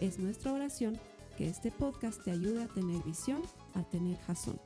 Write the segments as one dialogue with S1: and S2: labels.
S1: Es nuestra oración que este podcast te ayude a tener visión, a tener jazón.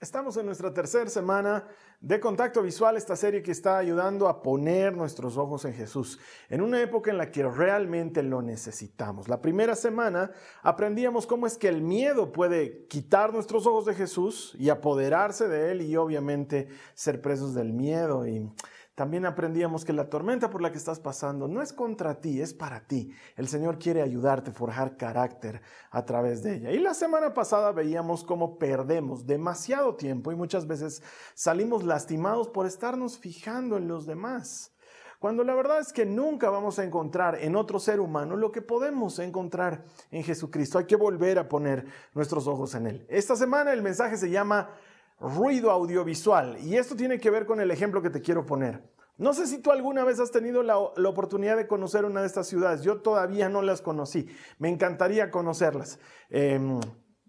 S2: Estamos en nuestra tercera semana de contacto visual, esta serie que está ayudando a poner nuestros ojos en Jesús, en una época en la que realmente lo necesitamos. La primera semana aprendíamos cómo es que el miedo puede quitar nuestros ojos de Jesús y apoderarse de Él y obviamente ser presos del miedo. Y también aprendíamos que la tormenta por la que estás pasando no es contra ti, es para ti. El Señor quiere ayudarte a forjar carácter a través de ella. Y la semana pasada veíamos cómo perdemos demasiado tiempo y muchas veces salimos lastimados por estarnos fijando en los demás. Cuando la verdad es que nunca vamos a encontrar en otro ser humano lo que podemos encontrar en Jesucristo. Hay que volver a poner nuestros ojos en Él. Esta semana el mensaje se llama ruido audiovisual. Y esto tiene que ver con el ejemplo que te quiero poner. No sé si tú alguna vez has tenido la, oportunidad de conocer una de estas ciudades. Yo todavía no las conocí. Me encantaría conocerlas. Em,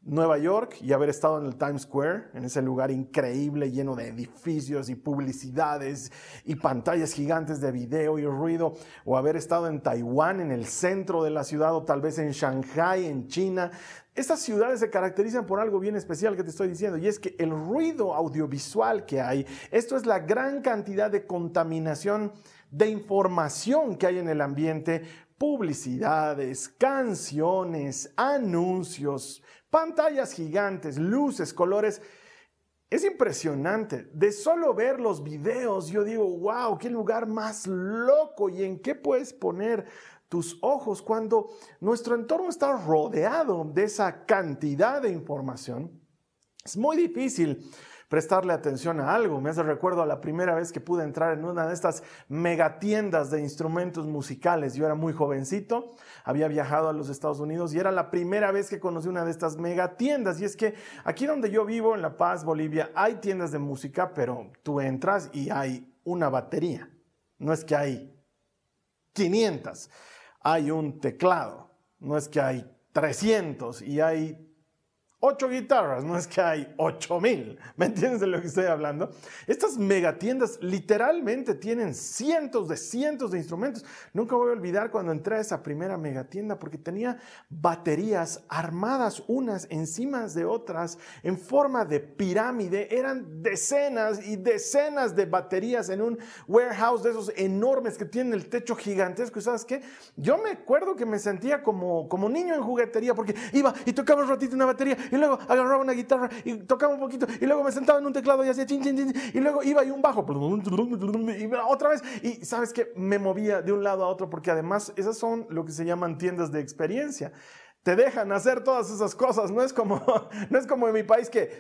S2: Nueva York y haber estado en el Times Square, en ese lugar increíble lleno de edificios y publicidades y pantallas gigantes de video y ruido, o haber estado en Taiwán, en el centro de la ciudad, o tal vez en Shanghai, en China. Estas ciudades se caracterizan por algo bien especial que te estoy diciendo, y es que el ruido audiovisual que hay, esto es la gran cantidad de contaminación de información que hay en el ambiente, publicidades, canciones, anuncios, pantallas gigantes, luces, colores. Es impresionante. De solo ver los videos, yo digo, wow, qué lugar más loco y en qué puedes poner tus ojos cuando nuestro entorno está rodeado de esa cantidad de información. Es muy difícil prestarle atención a algo. Me hace recuerdo a la primera vez que pude entrar en una de estas megatiendas de instrumentos musicales. Yo era muy jovencito, había viajado a los Estados Unidos y era la primera vez que conocí una de estas megatiendas. Y es que aquí donde yo vivo, en La Paz, Bolivia, hay tiendas de música, pero tú entras y hay una batería. No es que hay 500, hay un teclado. No es que hay 300 y hay ocho guitarras, no es que hay ocho mil, ¿me entiendes de lo que estoy hablando? Estas megatiendas literalmente tienen cientos de cientos de instrumentos. Nunca voy a olvidar cuando entré a esa primera megatienda porque tenía baterías armadas unas encima de otras en forma de pirámide. Eran decenas y decenas de baterías en un warehouse de esos enormes que tienen el techo gigantesco. ¿Y sabes qué? Yo me acuerdo que me sentía como, como niño en juguetería porque iba y tocaba un ratito una batería y luego agarraba una guitarra y tocaba un poquito, y luego me sentaba en un teclado y hacía chin, chin, chin, y luego iba y un bajo, y otra vez, y sabes que me movía de un lado a otro, porque además esas son lo que se llaman tiendas de experiencia. Te dejan hacer todas esas cosas, no es como, no es como en mi país que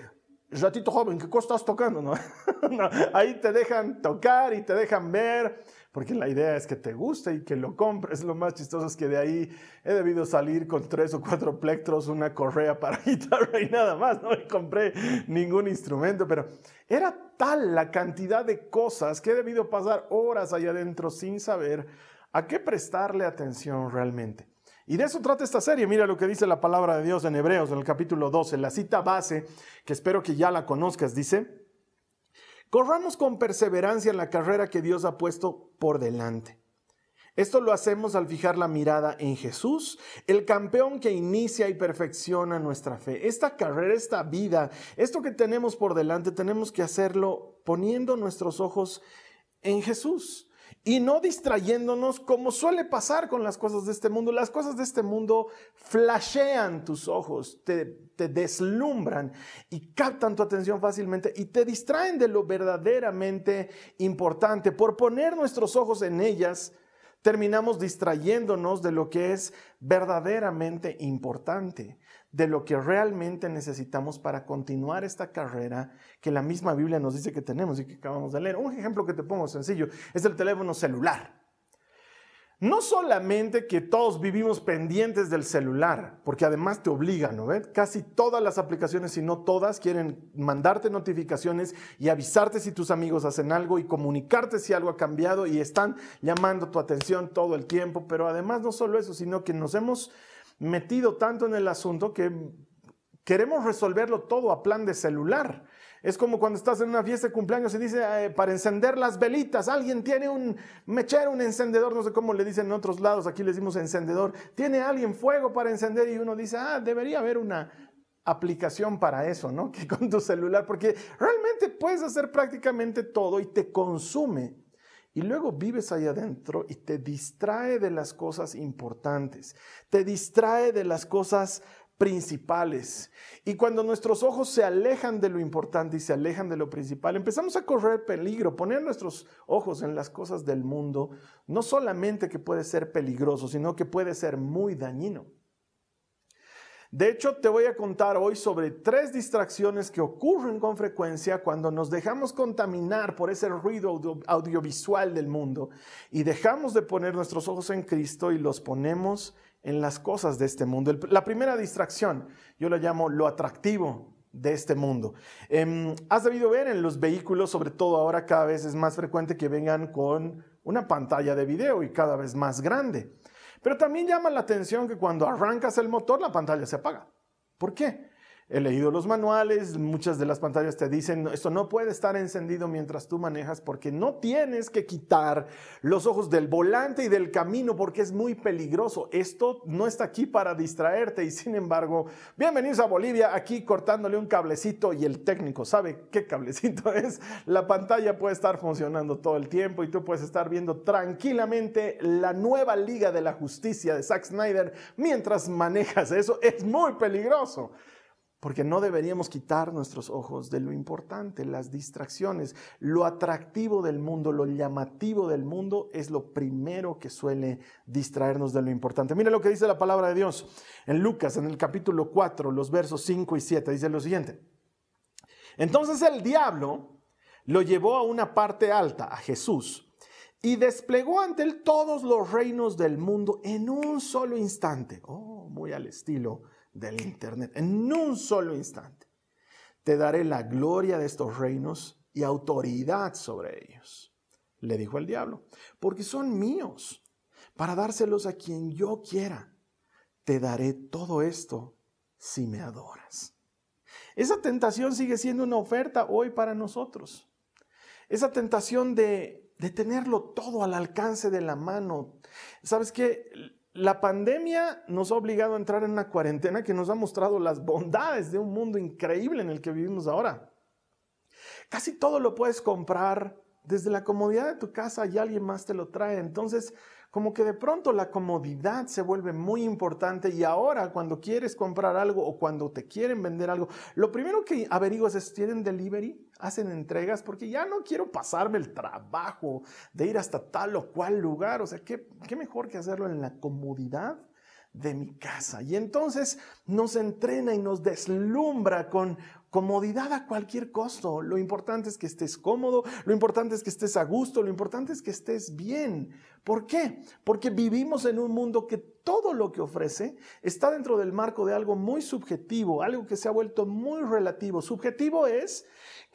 S2: ratito joven, ¿qué cosa estás tocando? no, ahí te dejan tocar y te dejan ver porque la idea es que te guste y que lo compres. Lo más chistoso es que de ahí he debido salir con tres o cuatro plectros, una correa para guitarra y nada más, no compré ningún instrumento, pero era tal la cantidad de cosas que he debido pasar horas allá adentro sin saber a qué prestarle atención realmente. Y de eso trata esta serie. Mira lo que dice la palabra de Dios en Hebreos, en el capítulo 12, la cita base, que espero que ya la conozcas, dice, Corramos con perseverancia en la carrera que Dios ha puesto por delante. Esto lo hacemos al fijar la mirada en Jesús, el campeón que inicia y perfecciona nuestra fe. Esta carrera, esta vida, esto que tenemos por delante, tenemos que hacerlo poniendo nuestros ojos en Jesús y no distrayéndonos como suele pasar con las cosas de este mundo. Las cosas de este mundo flashean tus ojos, te, te, deslumbran y captan tu atención fácilmente y te distraen de lo verdaderamente importante. Por poner nuestros ojos en ellas, terminamos distrayéndonos de lo que es verdaderamente importante de lo que realmente necesitamos para continuar esta carrera que la misma Biblia nos dice que tenemos y que acabamos de leer. Un ejemplo que te pongo sencillo es el teléfono celular. no solamente que todos vivimos pendientes del celular, porque además te obligan, ¿no? Casi todas las aplicaciones, si no todas, quieren mandarte notificaciones y avisarte si tus amigos hacen algo y comunicarte si algo ha cambiado y están llamando tu atención todo el tiempo. Pero además no solo eso, sino que nos hemos metido tanto en el asunto que queremos resolverlo todo a plan de celular. Es como cuando estás en una fiesta de cumpleaños y dice para encender las velitas, alguien tiene un mechero, un encendedor, no sé cómo le dicen en otros lados, aquí le decimos encendedor, tiene alguien fuego para encender y uno dice, ah, debería haber una aplicación para eso, ¿no? Que con tu celular, porque realmente puedes hacer prácticamente todo y te consume. Y luego vives ahí adentro y te distrae de las cosas importantes, te distrae de las cosas principales. Y cuando nuestros ojos se alejan de lo importante y se alejan de lo principal, empezamos a correr peligro. Poner nuestros ojos en las cosas del mundo no solamente que puede ser peligroso, sino que puede ser muy dañino. De hecho, te voy a contar hoy sobre tres distracciones que ocurren con frecuencia cuando nos dejamos contaminar por ese ruido audiovisual del mundo y dejamos de poner nuestros ojos en Cristo y los ponemos en las cosas de este mundo. La primera distracción, yo la llamo lo atractivo de este mundo. Em, has debido ver en los vehículos, sobre todo ahora cada vez es más frecuente que vengan con una pantalla de video y cada vez más grande. Pero también llama la atención que cuando arrancas el motor la pantalla se apaga. ¿Por qué? He leído los manuales, muchas de las pantallas te dicen, esto no puede estar encendido mientras tú manejas porque no tienes que quitar los ojos del volante y del camino porque es muy peligroso. Esto no está aquí para distraerte y sin embargo, bienvenidos a Bolivia, aquí cortándole un cablecito y el técnico sabe qué cablecito es. La pantalla puede estar funcionando todo el tiempo y tú puedes estar viendo tranquilamente la nueva Liga de la Justicia de Zack Snyder mientras manejas. Eso es muy peligroso porque no deberíamos quitar nuestros ojos de lo importante, las distracciones. Lo atractivo del mundo, lo llamativo del mundo es lo primero que suele distraernos de lo importante. Mira lo que dice la palabra de Dios en Lucas, en el capítulo 4, los versos 5 y 7. Dice lo siguiente. Entonces el diablo lo llevó a una parte alta, a Jesús, y desplegó ante él todos los reinos del mundo en un solo instante. Oh, muy al estilo del Internet en un solo instante. Te daré la gloria de estos reinos y autoridad sobre ellos, le dijo el diablo, porque son míos, para dárselos a quien yo quiera. Te daré todo esto si me adoras. Esa tentación sigue siendo una oferta hoy para nosotros. Esa tentación de, de tenerlo todo al alcance de la mano. ¿Sabes qué? La pandemia nos ha obligado a entrar en una cuarentena que nos ha mostrado las bondades de un mundo increíble en el que vivimos ahora. Casi todo lo puedes comprar desde la comodidad de tu casa y alguien más te lo trae. Entonces, como que de pronto la comodidad se vuelve muy importante y ahora cuando quieres comprar algo o cuando te quieren vender algo, lo primero que averiguas es, ¿tienen delivery? ¿Hacen entregas? Porque ya no quiero pasarme el trabajo de ir hasta tal o cual lugar. O sea, ¿qué, qué mejor que hacerlo en la comodidad? de mi casa. Y entonces nos entrena y nos deslumbra con comodidad a cualquier costo. Lo importante es que estés cómodo, lo importante es que estés a gusto, lo importante es que estés bien. ¿Por qué? Porque vivimos en un mundo que todo lo que ofrece está dentro del marco de algo muy subjetivo, algo que se ha vuelto muy relativo. Subjetivo es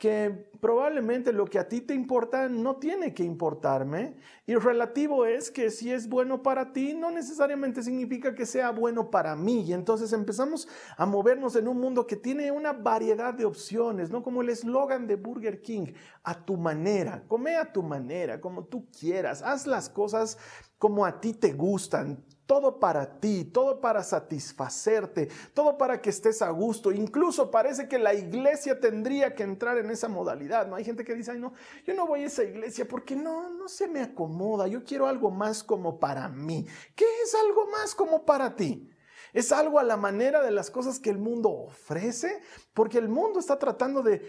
S2: que probablemente lo que a ti te importa no tiene que importarme y relativo es que si es bueno para ti no necesariamente significa que sea bueno para mí. Y entonces empezamos a movernos en un mundo que tiene una variedad de opciones, no como el eslogan de Burger King, a tu manera, come a tu manera, como tú quieras, haz las cosas como a ti te gustan, todo para ti, todo para satisfacerte, todo para que estés a gusto. Incluso parece que la iglesia tendría que entrar en esa modalidad. No hay gente que dice, Ay, no, yo no voy a esa iglesia porque no, no se me acomoda. Yo quiero algo más como para mí. ¿Qué es algo más como para ti? Es algo a la manera de las cosas que el mundo ofrece, porque el mundo está tratando de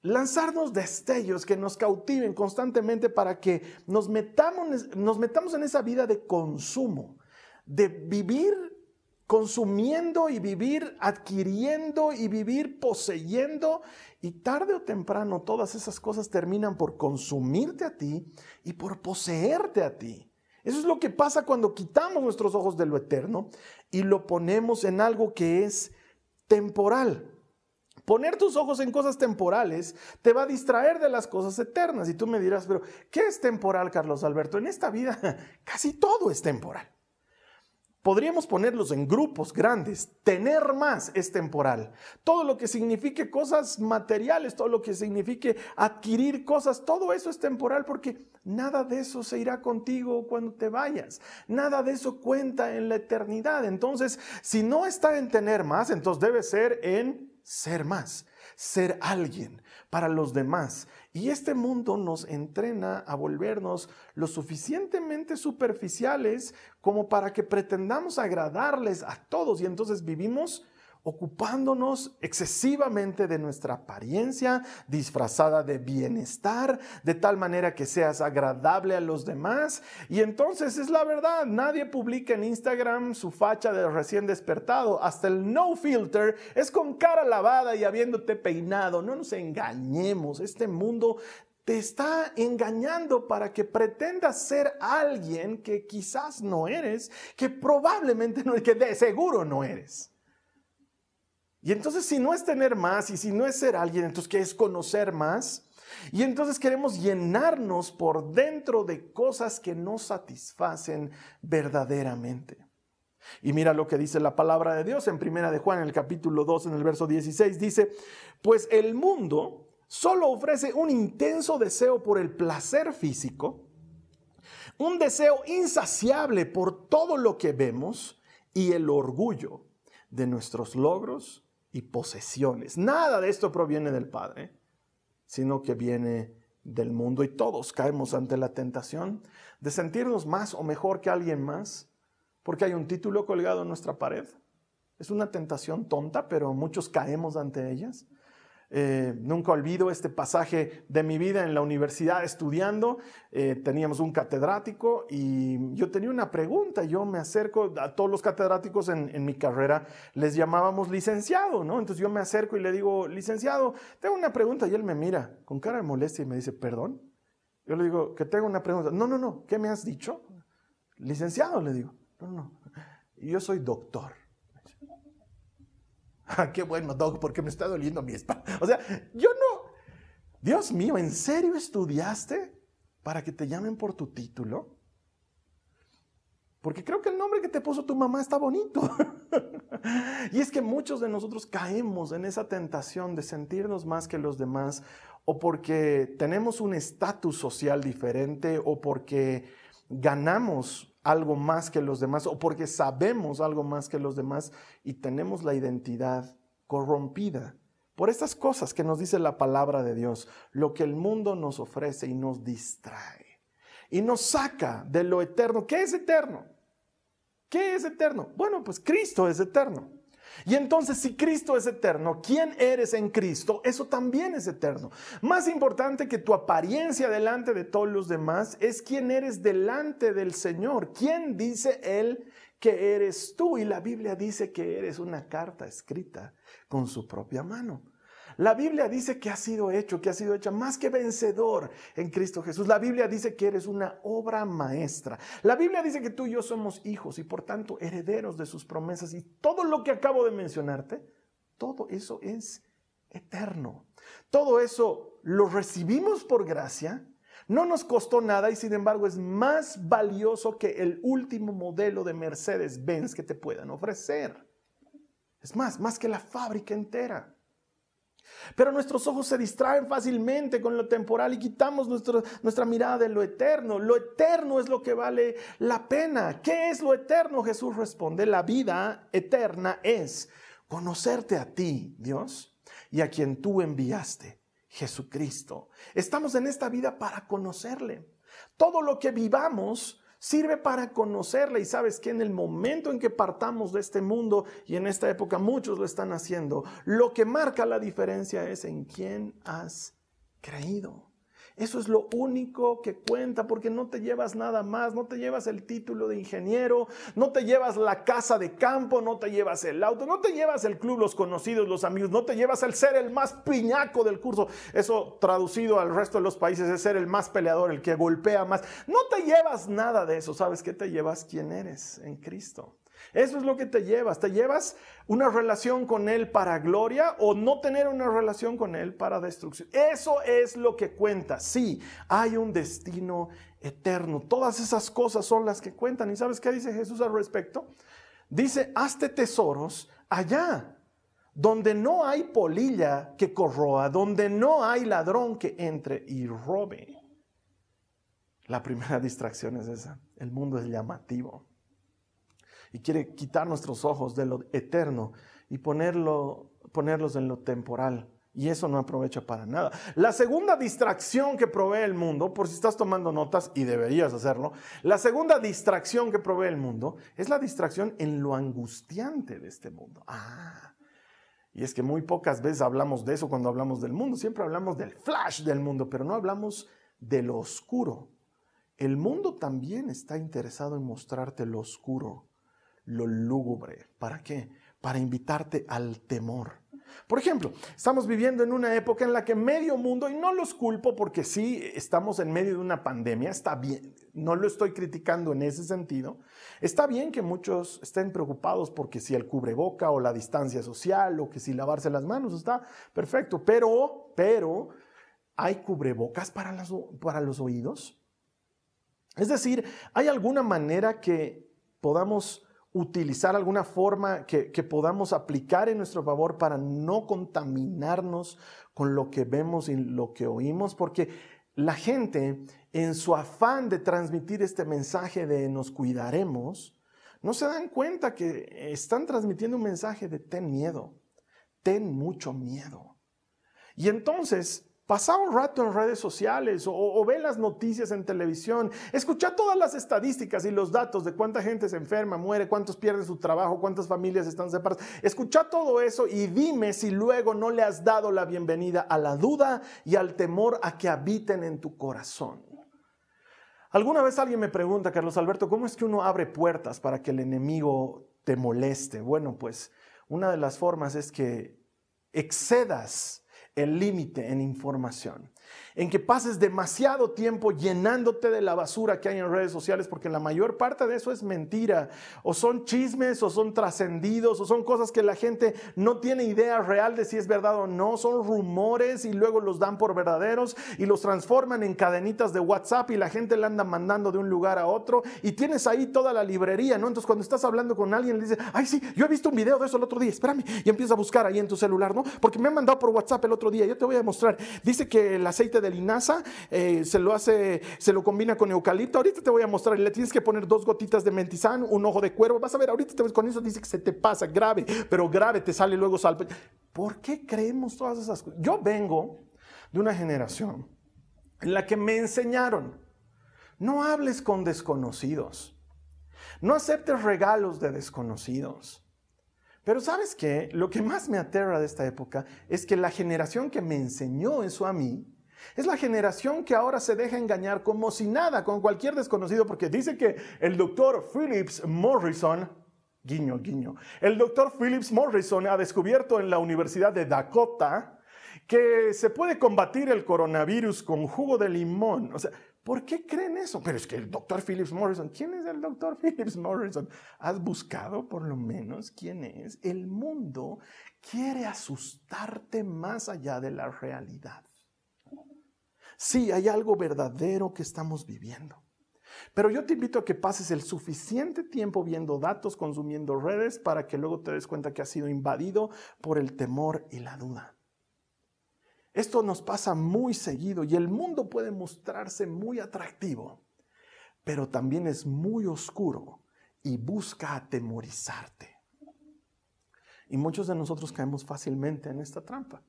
S2: lanzarnos destellos que nos cautiven constantemente para que nos metamos, nos metamos en esa vida de consumo de vivir consumiendo y vivir adquiriendo y vivir poseyendo. Y tarde o temprano todas esas cosas terminan por consumirte a ti y por poseerte a ti. Eso es lo que pasa cuando quitamos nuestros ojos de lo eterno y lo ponemos en algo que es temporal. Poner tus ojos en cosas temporales te va a distraer de las cosas eternas. Y tú me dirás, pero ¿qué es temporal, Carlos Alberto? En esta vida casi todo es temporal. Podríamos ponerlos en grupos grandes. Tener más es temporal. Todo lo que signifique cosas materiales, todo lo que signifique adquirir cosas, todo eso es temporal porque nada de eso se irá contigo cuando te vayas. Nada de eso cuenta en la eternidad. Entonces, si no está en tener más, entonces debe ser en ser más, ser alguien para los demás. Y este mundo nos entrena a volvernos lo suficientemente superficiales como para que pretendamos agradarles a todos y entonces vivimos ocupándonos excesivamente de nuestra apariencia disfrazada de bienestar, de tal manera que seas agradable a los demás. Y entonces es la verdad, nadie publica en Instagram su facha de recién despertado, hasta el no filter es con cara lavada y habiéndote peinado. No nos engañemos, este mundo te está engañando para que pretendas ser alguien que quizás no eres, que probablemente no, que de seguro no eres. Y entonces si no es tener más y si no es ser alguien, entonces ¿qué es conocer más? Y entonces queremos llenarnos por dentro de cosas que no satisfacen verdaderamente. Y mira lo que dice la palabra de Dios en Primera de Juan, en el capítulo 2, en el verso 16, dice, pues el mundo solo ofrece un intenso deseo por el placer físico, un deseo insaciable por todo lo que vemos y el orgullo de nuestros logros y posesiones. Nada de esto proviene del Padre, sino que viene del mundo y todos caemos ante la tentación de sentirnos más o mejor que alguien más porque hay un título colgado en nuestra pared. Es una tentación tonta, pero muchos caemos ante ellas. Eh, nunca olvido este pasaje de mi vida en la universidad estudiando. Eh, teníamos un catedrático y yo tenía una pregunta. Yo me acerco a todos los catedráticos en, mi carrera, les llamábamos licenciado, ¿no? Entonces yo me acerco y le digo, licenciado, tengo una pregunta. Y él me mira con cara de molestia y me dice, perdón. Yo le digo, que tengo una pregunta. No, no, no, ¿qué me has dicho? Licenciado, le digo. No, no. Yo soy doctor. Ah, qué bueno, Doc, porque me está doliendo mi espalda. O sea, yo no. Dios mío, ¿en serio estudiaste para que te llamen por tu título? Porque creo que el nombre que te puso tu mamá está bonito. y es que muchos de nosotros caemos en esa tentación de sentirnos más que los demás o porque tenemos un estatus social diferente o porque ganamos algo más que los demás o porque sabemos algo más que los demás y tenemos la identidad corrompida por estas cosas que nos dice la palabra de Dios, lo que el mundo nos ofrece y nos distrae y nos saca de lo eterno. ¿Qué es eterno? ¿Qué es eterno? Bueno, pues Cristo es eterno. Y entonces si Cristo es eterno, ¿quién eres en Cristo? Eso también es eterno. Más importante que tu apariencia delante de todos los demás es quién eres delante del Señor. ¿Quién dice Él que eres tú? Y la Biblia dice que eres una carta escrita con su propia mano. La Biblia dice que ha sido hecho, que ha sido hecha más que vencedor en Cristo Jesús. La Biblia dice que eres una obra maestra. La Biblia dice que tú y yo somos hijos y por tanto herederos de sus promesas. Y todo lo que acabo de mencionarte, todo eso es eterno. Todo eso lo recibimos por gracia. No nos costó nada y sin embargo es más valioso que el último modelo de Mercedes-Benz que te puedan ofrecer. Es más, más que la fábrica entera. Pero nuestros ojos se distraen fácilmente con lo temporal y quitamos nuestra mirada de lo eterno. Lo eterno es lo que vale la pena. ¿Qué es lo eterno? Jesús responde, la vida eterna es conocerte a ti, Dios, y a quien tú enviaste, Jesucristo. Estamos en esta vida para conocerle. Todo lo que vivamos sirve para conocerle y sabes que en el momento en que partamos de este mundo y en esta época muchos lo están haciendo, lo que marca la diferencia es en quién has creído. Eso es lo único que cuenta porque no te llevas nada más, no te llevas el título de ingeniero, no te llevas la casa de campo, no te llevas el auto, no te llevas el club, los conocidos, los amigos, no te llevas el ser el más piñaco del curso. Eso traducido al resto de los países es ser el más peleador, el que golpea más. No te llevas nada de eso, ¿sabes qué te llevas? ¿Quién eres en Cristo? Eso es lo que te llevas. Te llevas una relación con Él para gloria o no tener una relación con Él para destrucción. Eso es lo que cuenta. Sí, hay un destino eterno. Todas esas cosas son las que cuentan. ¿Y sabes qué dice Jesús al respecto? Dice, hazte tesoros allá, donde no hay polilla que corroa, donde no hay ladrón que entre y robe. La primera distracción es esa. El mundo es llamativo y quiere quitar nuestros ojos de lo eterno y ponerlo, ponerlos en lo temporal. Y eso no aprovecha para nada. La segunda distracción que provee el mundo, por si estás tomando notas y deberías hacerlo, la segunda distracción que provee el mundo es la distracción en lo angustiante de este mundo. Ah, y es que muy pocas veces hablamos de eso cuando hablamos del mundo. Siempre hablamos del flash del mundo, pero no hablamos de lo oscuro. El mundo también está interesado en mostrarte lo oscuro lo lúgubre. ¿Para qué? Para invitarte al temor. Por ejemplo, estamos viviendo en una época en la que medio mundo, y no los culpo porque sí estamos en medio de una pandemia, está bien, no lo estoy criticando en ese sentido, está bien que muchos estén preocupados porque si el cubreboca o la distancia social o que si lavarse las manos, está perfecto, pero, pero, ¿hay cubrebocas para, para los oídos? Es decir, ¿hay alguna manera que podamos utilizar alguna forma que, podamos aplicar en nuestro favor para no contaminarnos con lo que vemos y lo que oímos, porque la gente en su afán de transmitir este mensaje de nos cuidaremos, no se dan cuenta que están transmitiendo un mensaje de ten miedo, ten mucho miedo. Y entonces Pasa un rato en redes sociales o, ve las noticias en televisión. Escucha todas las estadísticas y los datos de cuánta gente se enferma, muere, cuántos pierden su trabajo, cuántas familias están separadas. Escucha todo eso y dime si luego no le has dado la bienvenida a la duda y al temor a que habiten en tu corazón. Alguna vez alguien me pregunta, Carlos Alberto, ¿cómo es que uno abre puertas para que el enemigo te moleste? Bueno, pues una de las formas es que excedas el límite en información en que pases demasiado tiempo llenándote de la basura que hay en redes sociales, porque la mayor parte de eso es mentira, o son chismes, o son trascendidos, o son cosas que la gente no tiene idea real de si es verdad o no, son rumores y luego los dan por verdaderos y los transforman en cadenitas de WhatsApp y la gente le anda mandando de un lugar a otro y tienes ahí toda la librería, ¿no? Entonces cuando estás hablando con alguien le dices, ay sí, yo he visto un video de eso el otro día, espérame, y empieza a buscar ahí en tu celular, ¿no? Porque me han mandado por WhatsApp el otro día, yo te voy a mostrar, dice que el aceite de linaza, eh, se lo hace, se lo combina con eucalipto. Ahorita te voy a mostrar, le tienes que poner dos gotitas de mentizán, un ojo de cuervo. Vas a ver, ahorita te ves con eso, dice que se te pasa grave, pero grave te sale luego sal. ¿Por qué creemos todas esas cosas? Yo vengo de una generación en la que me enseñaron, no hables con desconocidos, no aceptes regalos de desconocidos. Pero sabes qué, lo que más me aterra de esta época es que la generación que me enseñó eso a mí, es la generación que ahora se deja engañar como si nada, con cualquier desconocido, porque dice que el doctor Phillips Morrison, guiño, guiño, el doctor Phillips Morrison ha descubierto en la Universidad de Dakota que se puede combatir el coronavirus con jugo de limón. O sea, ¿por qué creen eso? Pero es que el doctor Phillips Morrison, ¿quién es el doctor Phillips Morrison? ¿Has buscado por lo menos quién es? El mundo quiere asustarte más allá de la realidad. Sí, hay algo verdadero que estamos viviendo. Pero yo te invito a que pases el suficiente tiempo viendo datos, consumiendo redes, para que luego te des cuenta que has sido invadido por el temor y la duda. Esto nos pasa muy seguido y el mundo puede mostrarse muy atractivo, pero también es muy oscuro y busca atemorizarte. Y muchos de nosotros caemos fácilmente en esta trampa.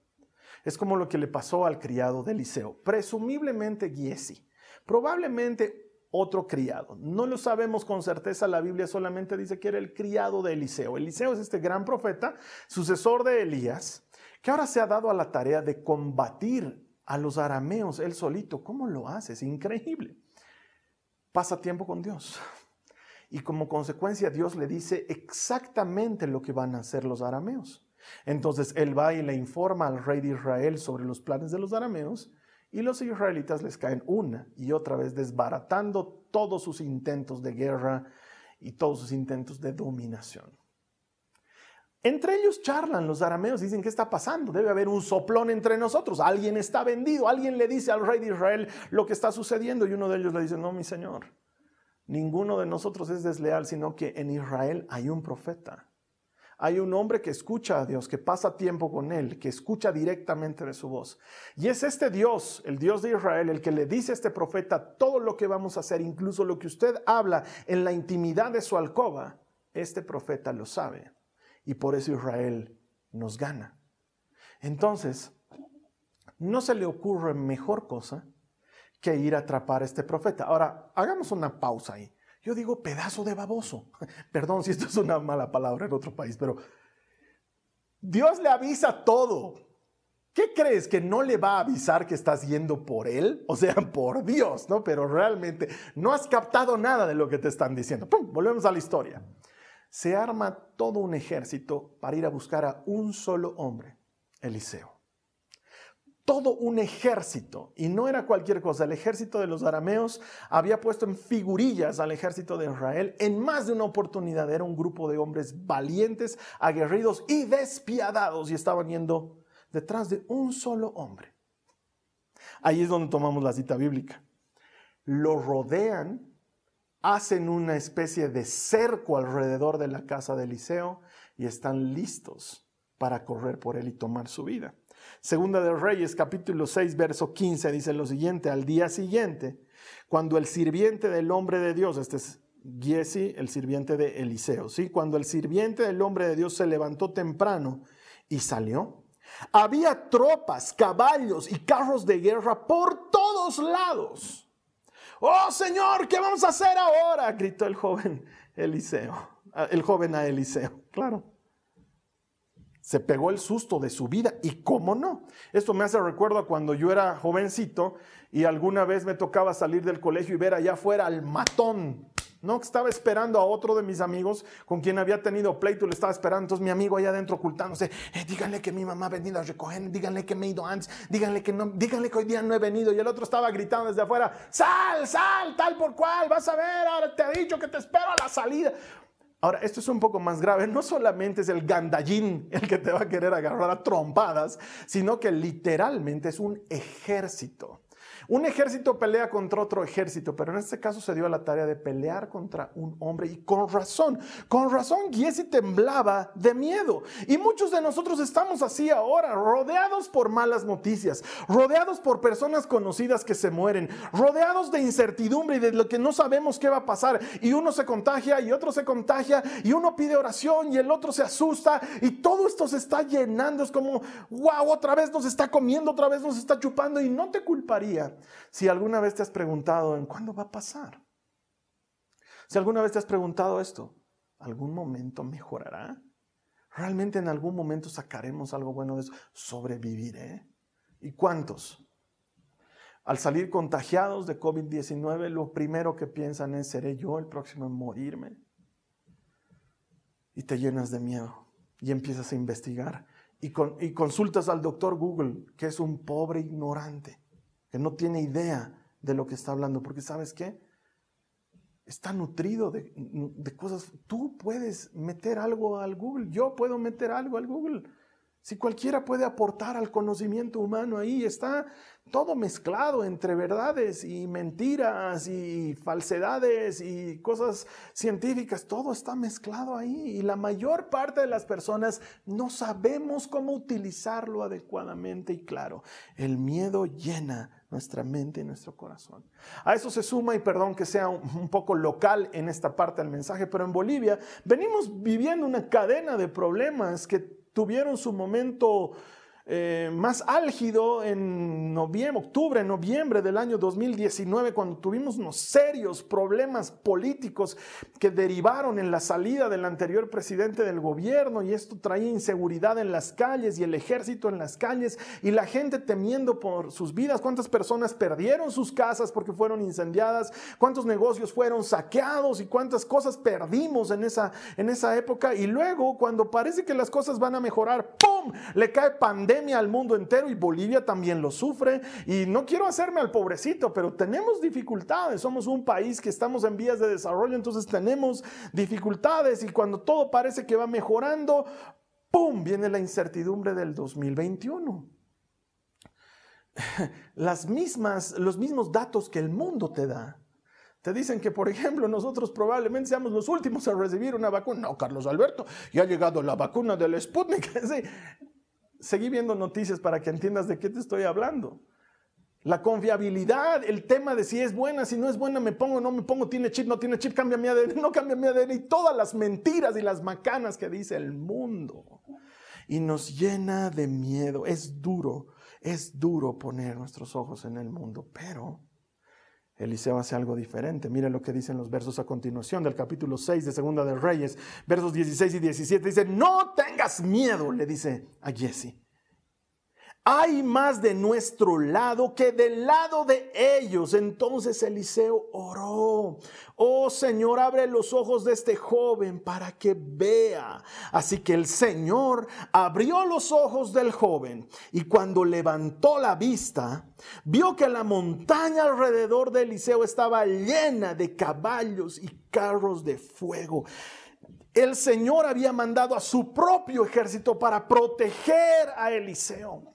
S2: Es como lo que le pasó al criado de Eliseo, presumiblemente Giesi, probablemente otro criado. No lo sabemos con certeza, la Biblia solamente dice que era el criado de Eliseo. Eliseo es este gran profeta, sucesor de Elías, que ahora se ha dado a la tarea de combatir a los arameos él solito. ¿Cómo lo hace? Es increíble. Pasa tiempo con Dios. Y como consecuencia Dios le dice exactamente lo que van a hacer los arameos. Entonces él va y le informa al rey de Israel sobre los planes de los arameos y los israelitas les caen una y otra vez desbaratando todos sus intentos de guerra y todos sus intentos de dominación. Entre ellos charlan los arameos, dicen, ¿qué está pasando? Debe haber un soplón entre nosotros, alguien está vendido, alguien le dice al rey de Israel lo que está sucediendo y uno de ellos le dice, no, mi señor, ninguno de nosotros es desleal, sino que en Israel hay un profeta. Hay un hombre que escucha a Dios, que pasa tiempo con Él, que escucha directamente de su voz. Y es este Dios, el Dios de Israel, el que le dice a este profeta todo lo que vamos a hacer, incluso lo que usted habla en la intimidad de su alcoba. Este profeta lo sabe. Y por eso Israel nos gana. Entonces, no se le ocurre mejor cosa que ir a atrapar a este profeta. Ahora, hagamos una pausa ahí. Yo digo pedazo de baboso. Perdón si esto es una mala palabra en otro país, pero Dios le avisa todo. ¿Qué crees que no le va a avisar que estás yendo por él? O sea, por Dios, ¿no? Pero realmente no has captado nada de lo que te están diciendo. ¡Pum! Volvemos a la historia. Se arma todo un ejército para ir a buscar a un solo hombre, Eliseo todo un ejército, y no era cualquier cosa, el ejército de los arameos había puesto en figurillas al ejército de Israel en más de una oportunidad. Era un grupo de hombres valientes, aguerridos y despiadados, y estaban yendo detrás de un solo hombre. Ahí es donde tomamos la cita bíblica. Lo rodean, hacen una especie de cerco alrededor de la casa de Eliseo y están listos para correr por él y tomar su vida. Segunda de Reyes, capítulo 6, verso 15, dice lo siguiente, al día siguiente, cuando el sirviente del hombre de Dios, este es Giesi, el sirviente de Eliseo, ¿sí? cuando el sirviente del hombre de Dios se levantó temprano y salió, había tropas, caballos y carros de guerra por todos lados. Oh Señor, ¿qué vamos a hacer ahora? gritó el joven Eliseo, el joven a Eliseo, claro se pegó el susto de su vida. ¿Y cómo no? Esto me hace recuerdo a cuando yo era jovencito y alguna vez me tocaba salir del colegio y ver allá afuera al matón. No, estaba esperando a otro de mis amigos con quien había tenido pleito, le estaba esperando. Entonces mi amigo allá adentro ocultándose, eh, díganle que mi mamá ha venido a recoger, díganle que me he ido antes, díganle que no, díganle que hoy día no he venido. Y el otro estaba gritando desde afuera, sal, sal, tal por cual, vas a ver, ahora te he dicho que te espero a la salida. Ahora, esto es un poco más grave. No solamente es el gandallín el que te va a querer agarrar a trompadas, sino que literalmente es un ejército. Un ejército pelea contra otro ejército, pero en este caso se dio a la tarea de pelear contra un hombre y con razón, con razón Giesi temblaba de miedo. Y muchos de nosotros estamos así ahora, rodeados por malas noticias, rodeados por personas conocidas que se mueren, rodeados de incertidumbre y de lo que no sabemos qué va a pasar. Y uno se contagia y otro se contagia y uno pide oración y el otro se asusta y todo esto se está llenando. Es como, wow, otra vez nos está comiendo, otra vez nos está chupando y no te culparía si alguna vez te has preguntado en cuándo va a pasar. Si alguna vez te has preguntado esto, ¿algún momento mejorará? ¿Realmente en algún momento sacaremos algo bueno de eso? ¿Sobreviviré? ¿Y cuántos? Al salir contagiados de COVID-19, lo primero que piensan es, ¿seré yo el próximo en morirme? Y te llenas de miedo y empiezas a investigar y, y consultas al doctor Google, que es un pobre ignorante que no tiene idea de lo que está hablando, porque sabes qué? Está nutrido de, de, cosas. Tú puedes meter algo al Google, yo puedo meter algo al Google. Si cualquiera puede aportar al conocimiento humano ahí, está todo mezclado entre verdades y mentiras y falsedades y cosas científicas, todo está mezclado ahí y la mayor parte de las personas no sabemos cómo utilizarlo adecuadamente y claro, el miedo llena nuestra mente y nuestro corazón. A eso se suma, y perdón que sea un poco local en esta parte del mensaje, pero en Bolivia venimos viviendo una cadena de problemas que tuvieron su momento eh, más álgido en noviembre, octubre, noviembre del año 2019, cuando tuvimos unos serios problemas políticos que derivaron en la salida del anterior presidente del gobierno y esto traía inseguridad en las calles y el ejército en las calles y la gente temiendo por sus vidas. ¿Cuántas personas perdieron sus casas porque fueron incendiadas? ¿Cuántos negocios fueron saqueados y cuántas cosas perdimos en esa, en esa época? Y luego, cuando parece que las cosas van a mejorar, ¡pum! Le cae pandemia al mundo entero y Bolivia también lo sufre. Y no quiero hacerme al pobrecito, pero tenemos dificultades. Somos un país que estamos en vías de desarrollo, entonces tenemos dificultades y cuando todo parece que va mejorando, ¡pum! viene la incertidumbre del 2021. Las mismas, los mismos datos que el mundo te da. Te dicen que, por ejemplo, nosotros probablemente seamos los últimos a recibir una vacuna. No, Carlos Alberto, ya ha llegado la vacuna del Sputnik. seguí viendo noticias para que entiendas de qué te estoy hablando. La confiabilidad, el tema de si es buena, si no es buena, me pongo, no me pongo, tiene chip, no tiene chip, cambia mi ADN, no cambia mi ADN, y todas las mentiras y las macanas que dice el mundo. Y nos llena de miedo. Es duro, es duro poner nuestros ojos en el mundo, pero Eliseo hace algo diferente. Mira lo que dicen los versos a continuación del capítulo 6 de Segunda de Reyes, versos 16 y 17. Dice, no tengas miedo, le dice a Jesse hay más de nuestro lado que del lado de ellos. Entonces Eliseo oró, oh Señor, abre los ojos de este joven para que vea. Así que el Señor abrió los ojos del joven y cuando levantó la vista, vio que la montaña alrededor de Eliseo estaba llena de caballos y carros de fuego el Señor había mandado a su propio ejército para proteger a Eliseo.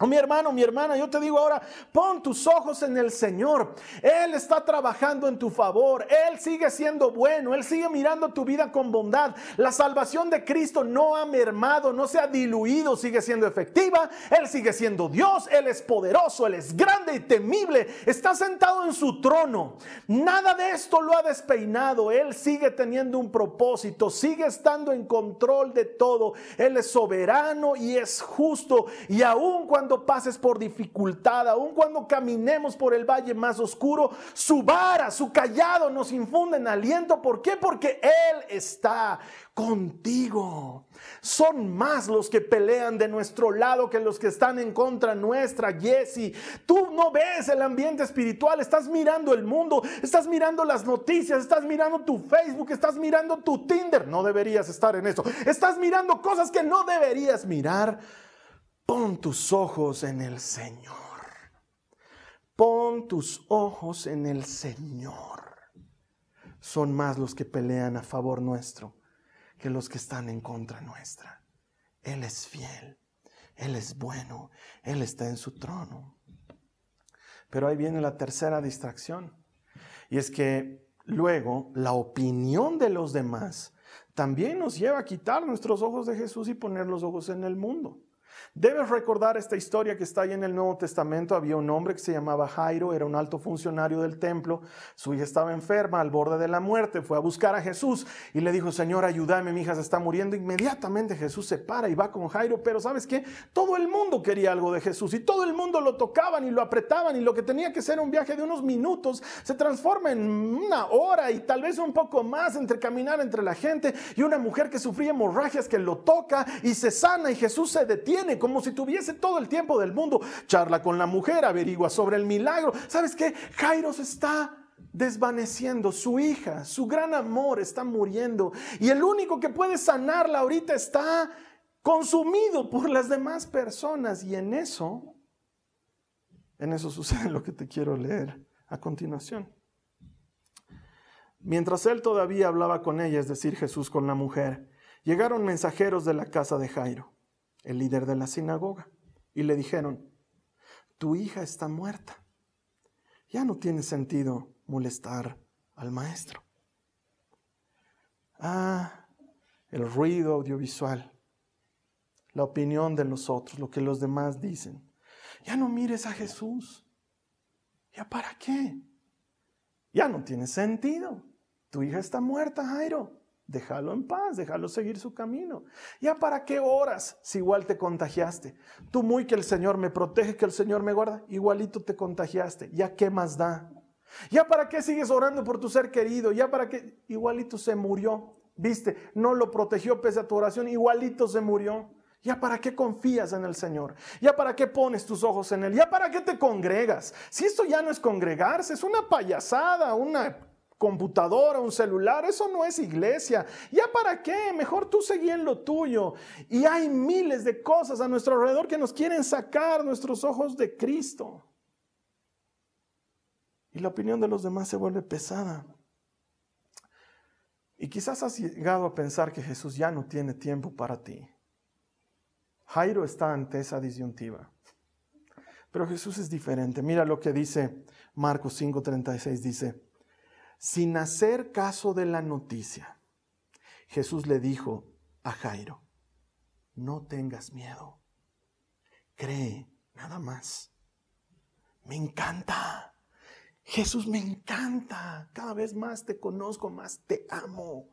S2: Oh, mi hermano, mi hermana, yo te digo ahora, pon tus ojos en el Señor. Él está trabajando en tu favor. Él sigue siendo bueno. Él sigue mirando tu vida con bondad. La salvación de Cristo no ha mermado, no se ha diluido, sigue siendo efectiva. Él sigue siendo Dios. Él es poderoso, Él es grande y temible. Está sentado en su trono. Nada de esto lo ha despeinado. Él sigue teniendo un propósito, sigue estando en control de todo. Él es soberano y es justo. Y aun cuando cuando pases por dificultad, aun cuando caminemos por el valle más oscuro, su vara, su callado nos infunden aliento. ¿Por qué? Porque Él está contigo. Son más los que pelean de nuestro lado que los que están en contra nuestra, Jesse. Tú no ves el ambiente espiritual, estás mirando el mundo, estás mirando las noticias, estás mirando tu Facebook, estás mirando tu Tinder. No deberías estar en eso. Estás mirando cosas que no deberías mirar Pon tus ojos en el Señor. Pon tus ojos en el Señor. Son más los que pelean a favor nuestro que los que están en contra nuestra. Él es fiel, Él es bueno, Él está en su trono. Pero ahí viene la tercera distracción. Y es que luego la opinión de los demás también nos lleva a quitar nuestros ojos de Jesús y poner los ojos en el mundo. Debes recordar esta historia que está ahí en el Nuevo Testamento. Había un hombre que se llamaba Jairo, era un alto funcionario del templo. Su hija estaba enferma, al borde de la muerte. Fue a buscar a Jesús y le dijo, Señor, ayúdame, mi hija se está muriendo. Inmediatamente Jesús se para y va con Jairo. Pero ¿sabes qué? Todo el mundo quería algo de Jesús y todo el mundo lo tocaban y lo apretaban y lo que tenía que ser un viaje de unos minutos se transforma en una hora y tal vez un poco más entre caminar entre la gente y una mujer que sufría hemorragias que lo toca y se sana y Jesús se detiene como si tuviese todo el tiempo del mundo. Charla con la mujer, averigua sobre el milagro. ¿Sabes qué? Jairo se está desvaneciendo, su hija, su gran amor está muriendo y el único que puede sanarla ahorita está consumido por las demás personas y en eso, en eso sucede lo que te quiero leer a continuación. Mientras él todavía hablaba con ella, es decir, Jesús con la mujer, llegaron mensajeros de la casa de Jairo el líder de la sinagoga, y le dijeron, tu hija está muerta. Ya no tiene sentido molestar al maestro. Ah, el ruido audiovisual, la opinión de los otros, lo que los demás dicen. Ya no mires a Jesús. ¿Ya para qué? Ya no tiene sentido. Tu hija está muerta, Jairo. Déjalo en paz, déjalo seguir su camino. ¿Ya para qué oras si igual te contagiaste? Tú muy que el Señor me protege, que el Señor me guarda, igualito te contagiaste. ¿Ya qué más da? ¿Ya para qué sigues orando por tu ser querido? ¿Ya para qué? Igualito se murió. ¿Viste? No lo protegió pese a tu oración, igualito se murió. ¿Ya para qué confías en el Señor? ¿Ya para qué pones tus ojos en Él? ¿Ya para qué te congregas? Si esto ya no es congregarse, es una payasada, una computadora, un celular, eso no es iglesia. ¿Ya para qué? Mejor tú seguí en lo tuyo. Y hay miles de cosas a nuestro alrededor que nos quieren sacar nuestros ojos de Cristo. Y la opinión de los demás se vuelve pesada. Y quizás has llegado a pensar que Jesús ya no tiene tiempo para ti. Jairo está ante esa disyuntiva. Pero Jesús es diferente. Mira lo que dice Marcos 5:36. Dice, sin hacer caso de la noticia, Jesús le dijo a Jairo, no tengas miedo, cree nada más. Me encanta. Jesús me encanta. Cada vez más te conozco, más te amo.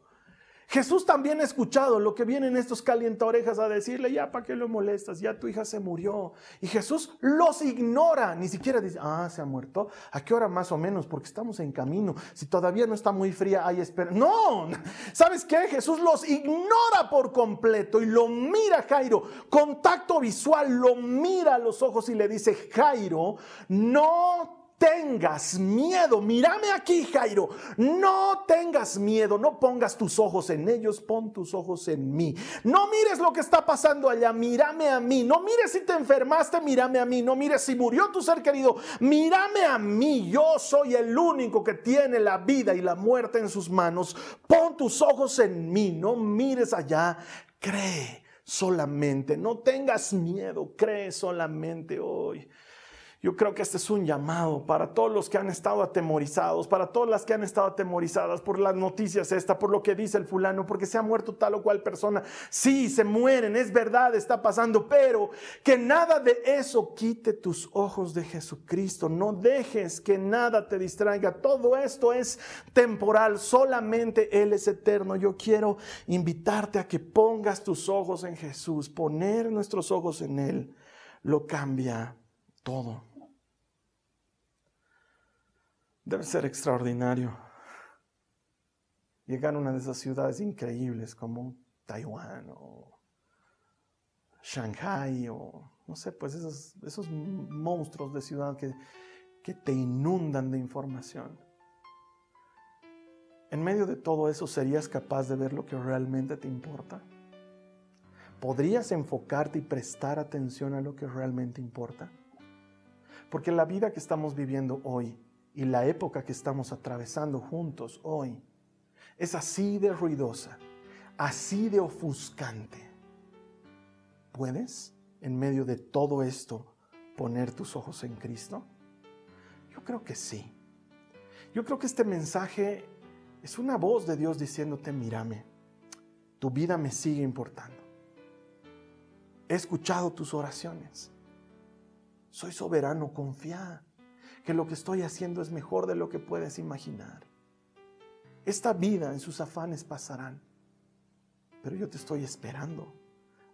S2: Jesús también ha escuchado lo que vienen estos orejas a decirle, ya, ¿para qué lo molestas? Ya tu hija se murió. Y Jesús los ignora, ni siquiera dice, ah, se ha muerto. ¿A qué hora más o menos? Porque estamos en camino. Si todavía no está muy fría, hay espera. No, ¿sabes qué? Jesús los ignora por completo y lo mira Jairo. Contacto visual, lo mira a los ojos y le dice, Jairo, no tengas miedo. Mírame aquí, Jairo. No tengas miedo. No pongas tus ojos en ellos, pon tus ojos en mí. No mires lo que está pasando allá. Mírame a mí. No mires si te enfermaste, mírame a mí. No mires si murió tu ser querido. Mírame a mí. Yo soy el único que tiene la vida y la muerte en sus manos. Pon tus ojos en mí. No mires allá. Cree solamente. No tengas miedo. Cree solamente hoy. Yo creo que este es un llamado para todos los que han estado atemorizados, para todas las que han estado atemorizadas por las noticias esta, por lo que dice el fulano, porque se ha muerto tal o cual persona. Sí, se mueren, es verdad, está pasando, pero que nada de eso quite tus ojos de Jesucristo. No dejes que nada te distraiga. Todo esto es temporal, solamente Él es eterno. Yo quiero invitarte a que pongas tus ojos en Jesús. Poner nuestros ojos en Él lo cambia todo. Debe ser extraordinario llegar a una de esas ciudades increíbles como Taiwán o Shanghai o no sé, pues esos, esos monstruos de ciudad que, que te inundan de información. En medio de todo eso, ¿serías capaz de ver lo que realmente te importa? ¿Podrías enfocarte y prestar atención a lo que realmente importa? Porque la vida que estamos viviendo hoy y la época que estamos atravesando juntos hoy es así de ruidosa, así de ofuscante. ¿Puedes, en medio de todo esto, poner tus ojos en Cristo? Yo creo que sí. Yo creo que este mensaje es una voz de Dios diciéndote, mírame, tu vida me sigue importando. He escuchado tus oraciones. Soy soberano, confía que lo que estoy haciendo es mejor de lo que puedes imaginar. Esta vida en sus afanes pasarán, pero yo te estoy esperando.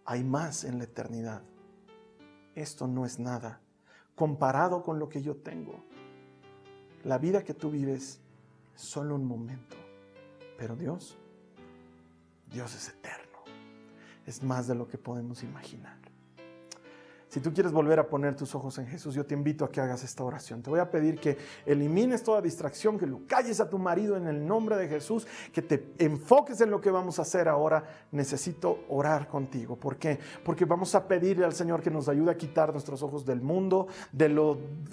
S2: Hay más en la eternidad. Esto no es nada comparado con lo que yo tengo. La vida que tú vives es solo un momento, pero Dios, Dios es eterno. Es más de lo que podemos imaginar. Si tú quieres volver a poner tus ojos en Jesús, yo te invito a que hagas esta oración. Te voy a pedir que elimines toda distracción, que lo calles a tu marido en el nombre de Jesús, que te enfoques en lo que vamos a hacer ahora. Necesito orar contigo. ¿Por qué? Porque vamos a pedirle al Señor que nos ayude a quitar nuestros ojos del mundo, de,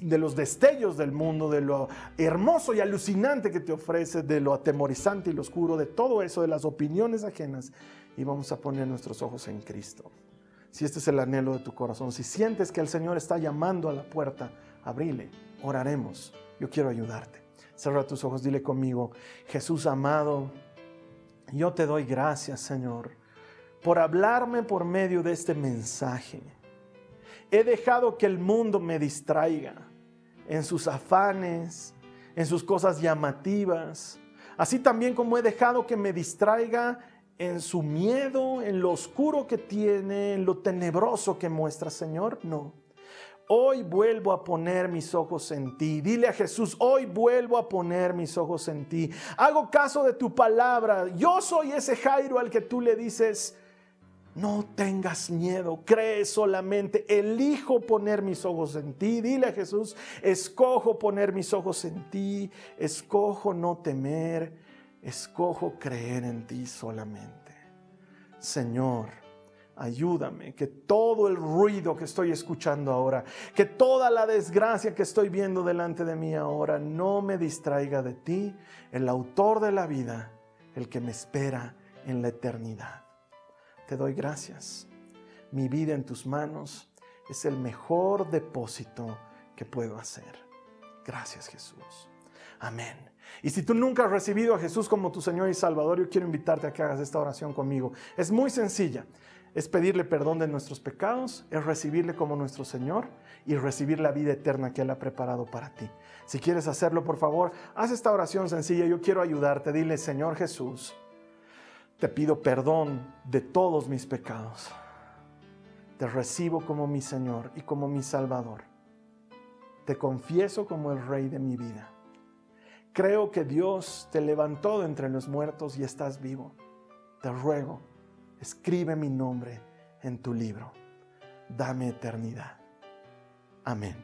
S2: de los destellos del mundo, de lo hermoso y alucinante que te ofrece, de lo atemorizante y lo oscuro, de todo eso, de las opiniones ajenas. Y vamos a poner nuestros ojos en Cristo si este es el anhelo de tu corazón, si sientes que el Señor está llamando a la puerta, abrile, oraremos. Yo quiero ayudarte. Cierra tus ojos, dile conmigo, Jesús amado, yo te doy gracias, Señor, por hablarme por medio de este mensaje. He dejado que el mundo me distraiga en sus afanes, en sus cosas llamativas, así también como he dejado que me distraiga en su miedo, en lo oscuro que tiene, en lo tenebroso que muestra, Señor. No. Hoy vuelvo a poner mis ojos en ti. Dile a Jesús, hoy vuelvo a poner mis ojos en ti. Hago caso de tu palabra. Yo soy ese Jairo al que tú le dices, no tengas miedo, cree solamente, elijo poner mis ojos en ti. Dile a Jesús, escojo poner mis ojos en ti, escojo no temer, escojo creer en ti solamente. Señor, ayúdame, que todo el ruido que estoy escuchando ahora, que toda la desgracia que estoy viendo delante de mí ahora, no me distraiga de ti, el autor de la vida, el que me espera en la eternidad. Te doy gracias. Mi vida en tus manos es el mejor depósito que puedo hacer. Gracias Jesús. Amén. Y si tú nunca has recibido a Jesús como tu Señor y Salvador, yo quiero invitarte a que hagas esta oración conmigo. Es muy sencilla es pedirle perdón de nuestros pecados, es recibirle como nuestro Señor y recibir la vida eterna que Él ha preparado para ti. Si quieres hacerlo, por favor, haz esta oración sencilla. Yo quiero ayudarte. Dile, Señor Jesús, te pido perdón de todos mis pecados. Te recibo como mi Señor y como mi Salvador. Te confieso como el Rey de mi vida. Creo que Dios te levantó de entre los muertos y estás vivo. Te ruego escribe mi nombre en tu libro. Dame eternidad. Amén.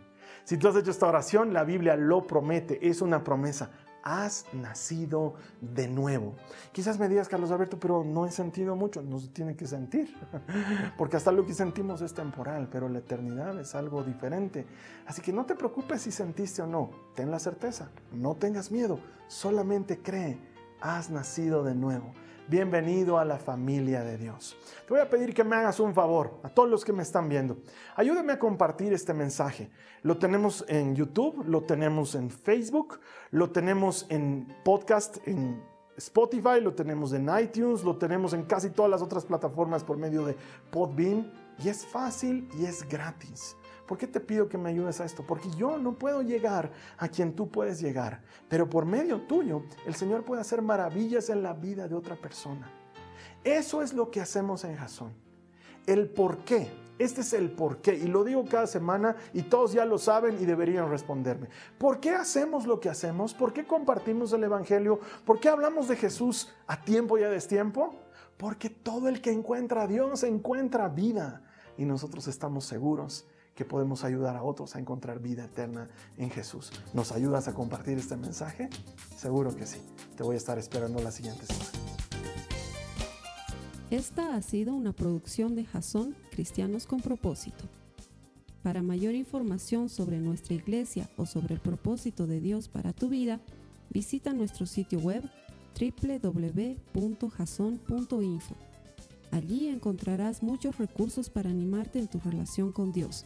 S2: Si tú has hecho esta oración, la Biblia lo promete, es una promesa. Has nacido de nuevo. Quizás me digas, Carlos Alberto, pero no he sentido mucho. No se tiene que sentir, porque hasta lo que sentimos es temporal, pero la eternidad es algo diferente. Así que no te preocupes si sentiste o no. Ten la certeza, no tengas miedo, solamente cree. Has nacido de nuevo bienvenido a la familia de Dios. Te voy a pedir que me hagas un favor a todos los que me están viendo. Ayúdame a compartir este mensaje. Lo tenemos en YouTube, lo tenemos en Facebook, lo tenemos en podcast, en Spotify, lo tenemos en iTunes, lo tenemos en casi todas las otras plataformas por medio de Podbean. Y es fácil y es gratis. ¿Por qué te pido que me ayudes a esto? Porque yo no puedo llegar a quien tú puedes llegar, pero por medio tuyo el Señor puede hacer maravillas en la vida de otra persona. Eso es lo que hacemos en Jason. El por qué. Este es el por qué. Y lo digo cada semana y todos ya lo saben y deberían responderme. ¿Por qué hacemos lo que hacemos? ¿Por qué compartimos el Evangelio? ¿Por qué hablamos de Jesús a tiempo y a destiempo? Porque todo el que encuentra a Dios encuentra vida. Y nosotros estamos seguros que podemos ayudar a otros a encontrar vida eterna en Jesús. ¿Nos ayudas a compartir este mensaje? Seguro que sí. Te voy a estar esperando la siguiente semana.
S1: Esta ha sido una producción de Jason Cristianos con Propósito. Para mayor información sobre nuestra iglesia o sobre el propósito de Dios para tu vida, visita nuestro sitio web www.jason.info. Allí encontrarás muchos recursos para animarte en tu relación con Dios